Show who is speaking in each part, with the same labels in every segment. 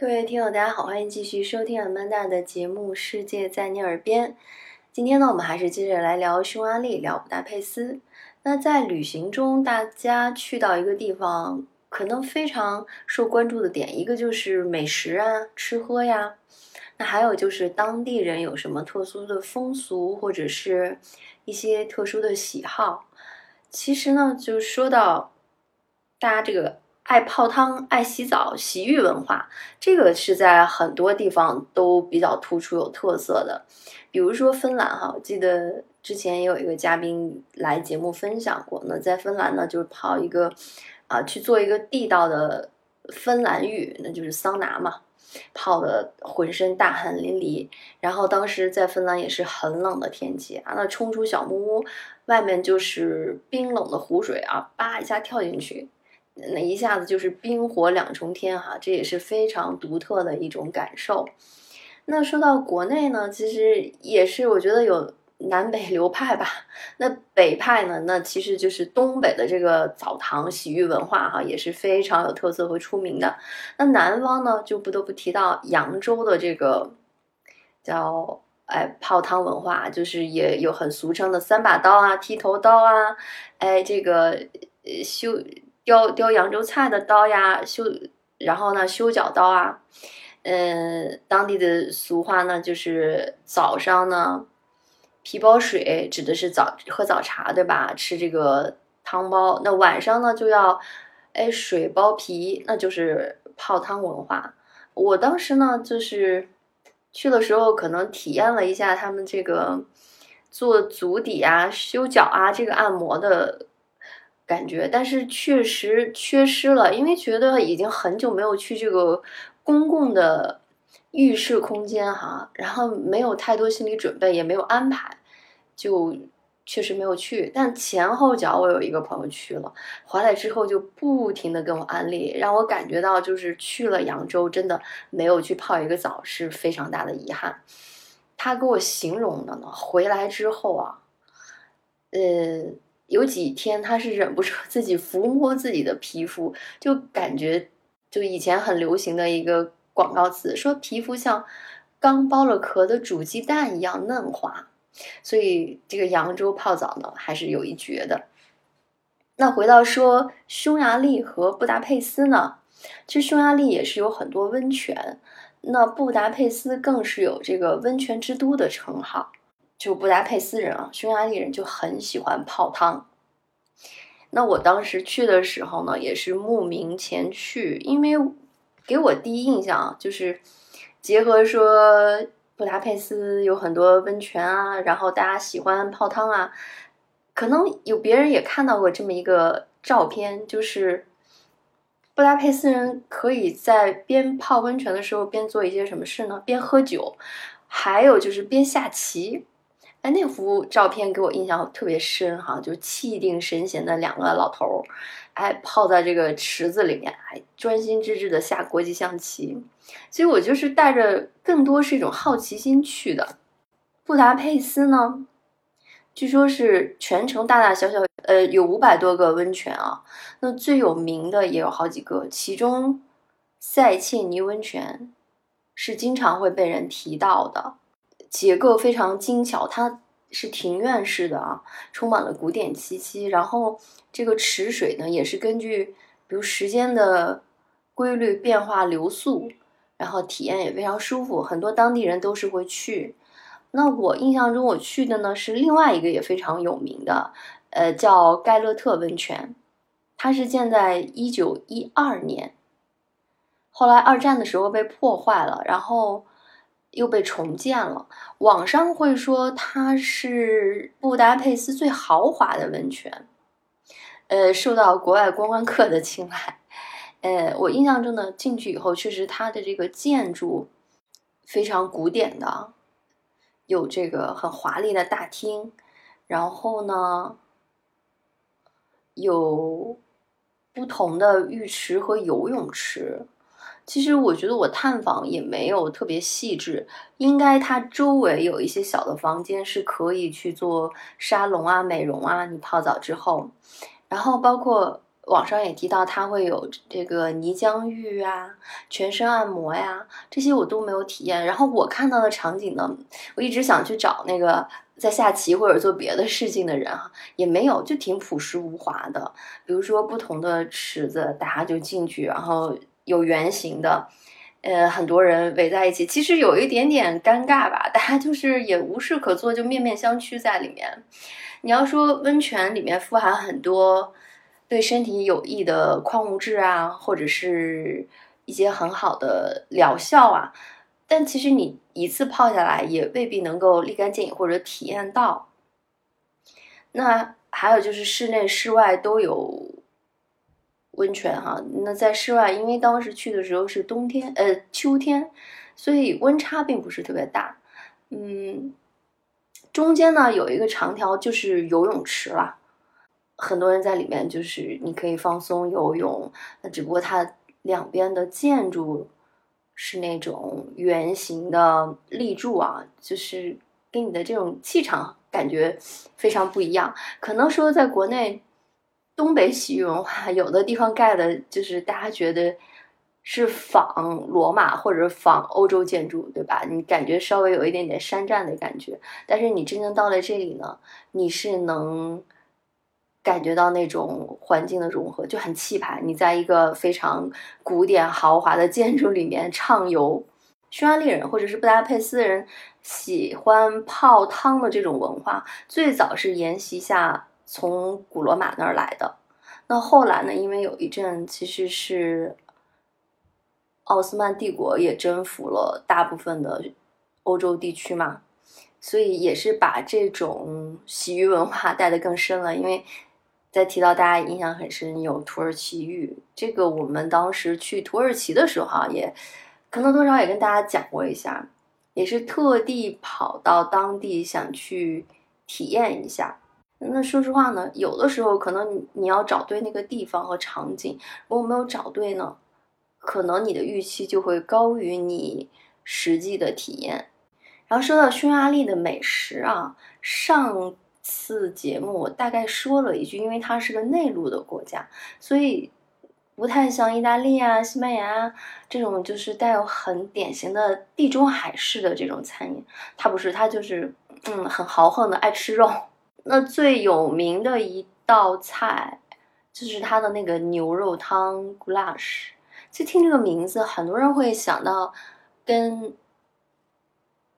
Speaker 1: 各位听友，大家好，欢迎继续收听阿曼达的节目《世界在你耳边》。今天呢，我们还是接着来聊匈牙利，聊布达佩斯。那在旅行中，大家去到一个地方，可能非常受关注的点，一个就是美食啊，吃喝呀。那还有就是当地人有什么特殊的风俗，或者是一些特殊的喜好。其实呢，就说到大家这个。爱泡汤、爱洗澡、洗浴文化，这个是在很多地方都比较突出、有特色的。比如说芬兰哈，我记得之前也有一个嘉宾来节目分享过。那在芬兰呢，就是泡一个啊，去做一个地道的芬兰浴，那就是桑拿嘛，泡的浑身大汗淋漓。然后当时在芬兰也是很冷的天气啊，那冲出小木屋，外面就是冰冷的湖水啊，叭一下跳进去。那一下子就是冰火两重天哈，这也是非常独特的一种感受。那说到国内呢，其实也是我觉得有南北流派吧。那北派呢，那其实就是东北的这个澡堂洗浴文化哈，也是非常有特色和出名的。那南方呢，就不得不提到扬州的这个叫哎泡汤文化，就是也有很俗称的三把刀啊、剃头刀啊，哎这个修。雕雕扬州菜的刀呀，修，然后呢修脚刀啊，嗯，当地的俗话呢就是早上呢皮包水，指的是早喝早茶对吧？吃这个汤包。那晚上呢就要哎水包皮，那就是泡汤文化。我当时呢就是去的时候，可能体验了一下他们这个做足底啊、修脚啊这个按摩的。感觉，但是确实缺失了，因为觉得已经很久没有去这个公共的浴室空间哈，然后没有太多心理准备，也没有安排，就确实没有去。但前后脚我有一个朋友去了，回来之后就不停的跟我安利，让我感觉到就是去了扬州，真的没有去泡一个澡是非常大的遗憾。他给我形容的呢，回来之后啊，呃。有几天，他是忍不住 自己抚摸自己的皮肤，就感觉就以前很流行的一个广告词，说皮肤像刚剥了壳的煮鸡蛋一样嫩滑。所以这个扬州泡澡呢，还是有一绝的。那回到说匈牙利和布达佩斯呢，其实匈牙利也是有很多温泉，那布达佩斯更是有这个温泉之都的称号。就布达佩斯人啊，匈牙利人就很喜欢泡汤。那我当时去的时候呢，也是慕名前去，因为给我第一印象就是结合说布达佩斯有很多温泉啊，然后大家喜欢泡汤啊，可能有别人也看到过这么一个照片，就是布达佩斯人可以在边泡温泉的时候边做一些什么事呢？边喝酒，还有就是边下棋。哎，那幅照片给我印象特别深哈，就气定神闲的两个老头儿，哎，泡在这个池子里面，还专心致志的下国际象棋。所以我就是带着更多是一种好奇心去的。布达佩斯呢，据说是全城大大小小，呃，有五百多个温泉啊。那最有名的也有好几个，其中塞切尼温泉是经常会被人提到的。结构非常精巧，它是庭院式的啊，充满了古典气息。然后这个池水呢，也是根据比如时间的规律变化流速，然后体验也非常舒服。很多当地人都是会去。那我印象中我去的呢是另外一个也非常有名的，呃，叫盖勒特温泉，它是建在一九一二年，后来二战的时候被破坏了，然后。又被重建了。网上会说它是布达佩斯最豪华的温泉，呃，受到国外观光客的青睐。呃，我印象中呢，进去以后确实它的这个建筑非常古典的，有这个很华丽的大厅，然后呢，有不同的浴池和游泳池。其实我觉得我探访也没有特别细致，应该它周围有一些小的房间是可以去做沙龙啊、美容啊。你泡澡之后，然后包括网上也提到它会有这个泥浆浴啊、全身按摩呀，这些我都没有体验。然后我看到的场景呢，我一直想去找那个在下棋或者做别的事情的人哈，也没有，就挺朴实无华的。比如说不同的池子，大家就进去，然后有圆形的，呃，很多人围在一起，其实有一点点尴尬吧，大家就是也无事可做，就面面相觑在里面。你要说温泉里面富含很多对身体有益的矿物质啊，或者是一些很好的疗效啊，但其实你一次泡下来也未必能够立竿见影或者体验到。那还有就是室内室外都有温泉哈，那在室外，因为当时去的时候是冬天，呃秋天，所以温差并不是特别大，嗯。中间呢有一个长条就是游泳池了，很多人在里面，就是你可以放松游泳。那只不过它两边的建筑是那种圆形的立柱啊，就是给你的这种气场感觉非常不一样。可能说在国内东北洗浴文化，有的地方盖的就是大家觉得。是仿罗马或者仿欧洲建筑，对吧？你感觉稍微有一点点山寨的感觉，但是你真正到了这里呢，你是能感觉到那种环境的融合，就很气派。你在一个非常古典豪华的建筑里面畅游，匈牙利人或者是布达佩斯人喜欢泡汤的这种文化，最早是沿袭下从古罗马那儿来的。那后来呢？因为有一阵其实是。奥斯曼帝国也征服了大部分的欧洲地区嘛，所以也是把这种洗浴文化带得更深了。因为在提到大家印象很深有土耳其浴，这个我们当时去土耳其的时候哈，也可能多少也跟大家讲过一下，也是特地跑到当地想去体验一下。那说实话呢，有的时候可能你你要找对那个地方和场景，如果没有找对呢？可能你的预期就会高于你实际的体验。然后说到匈牙利的美食啊，上次节目我大概说了一句，因为它是个内陆的国家，所以不太像意大利啊、西班牙啊这种就是带有很典型的地中海式的这种餐饮。它不是，它就是嗯很豪横的爱吃肉。那最有名的一道菜就是它的那个牛肉汤 goulash。就听这个名字，很多人会想到跟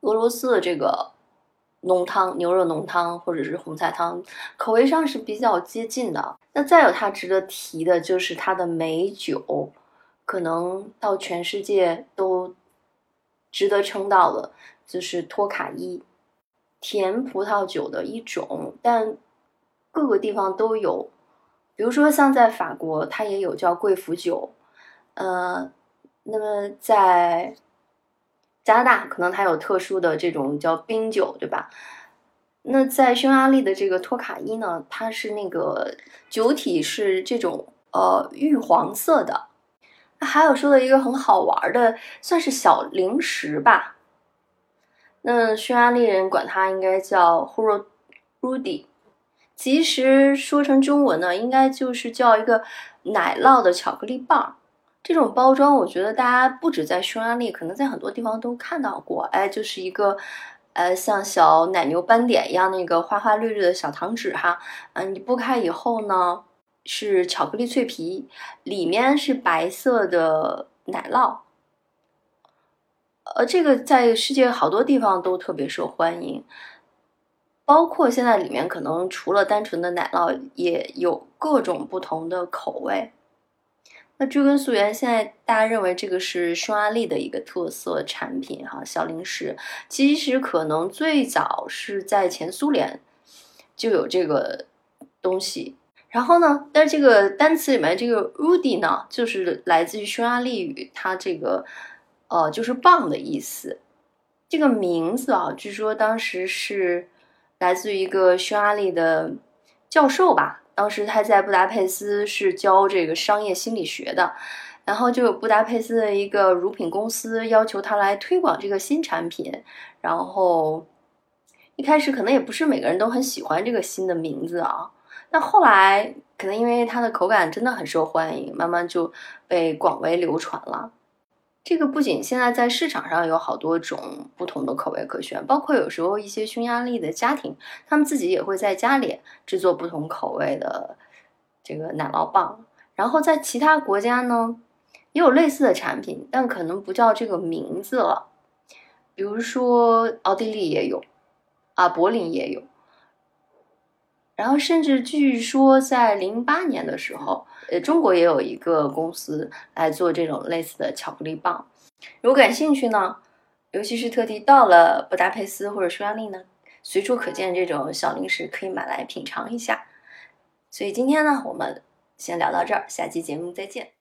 Speaker 1: 俄罗斯的这个浓汤、牛肉浓汤或者是红菜汤口味上是比较接近的。那再有它值得提的就是它的美酒，可能到全世界都值得称道的，就是托卡伊，甜葡萄酒的一种，但各个地方都有。比如说像在法国，它也有叫贵腐酒。呃，那么在加拿大，可能它有特殊的这种叫冰酒，对吧？那在匈牙利的这个托卡伊呢，它是那个酒体是这种呃玉黄色的。还有说的一个很好玩的，算是小零食吧。那匈牙利人管它应该叫 h u r o r u d i 其实说成中文呢，应该就是叫一个奶酪的巧克力棒。这种包装，我觉得大家不止在匈牙利，可能在很多地方都看到过。哎，就是一个，呃，像小奶牛斑点一样那个花花绿绿的小糖纸哈。嗯，你剥开以后呢，是巧克力脆皮，里面是白色的奶酪。呃，这个在世界好多地方都特别受欢迎，包括现在里面可能除了单纯的奶酪，也有各种不同的口味。那追根溯源，现在大家认为这个是匈牙利的一个特色产品哈，小零食。其实可能最早是在前苏联就有这个东西。然后呢，但是这个单词里面这个 “Rudy” 呢，就是来自于匈牙利语，它这个呃就是棒的意思。这个名字啊，据说当时是来自于一个匈牙利的教授吧。当时他在布达佩斯是教这个商业心理学的，然后就有布达佩斯的一个乳品公司要求他来推广这个新产品，然后一开始可能也不是每个人都很喜欢这个新的名字啊，但后来可能因为它的口感真的很受欢迎，慢慢就被广为流传了。这个不仅现在在市场上有好多种不同的口味可选，包括有时候一些匈牙利的家庭，他们自己也会在家里制作不同口味的这个奶酪棒。然后在其他国家呢，也有类似的产品，但可能不叫这个名字了。比如说奥地利也有，啊，柏林也有。然后甚至据说在零八年的时候，呃，中国也有一个公司来做这种类似的巧克力棒。如果感兴趣呢，尤其是特地到了布达佩斯或者匈牙利呢，随处可见这种小零食，可以买来品尝一下。所以今天呢，我们先聊到这儿，下期节目再见。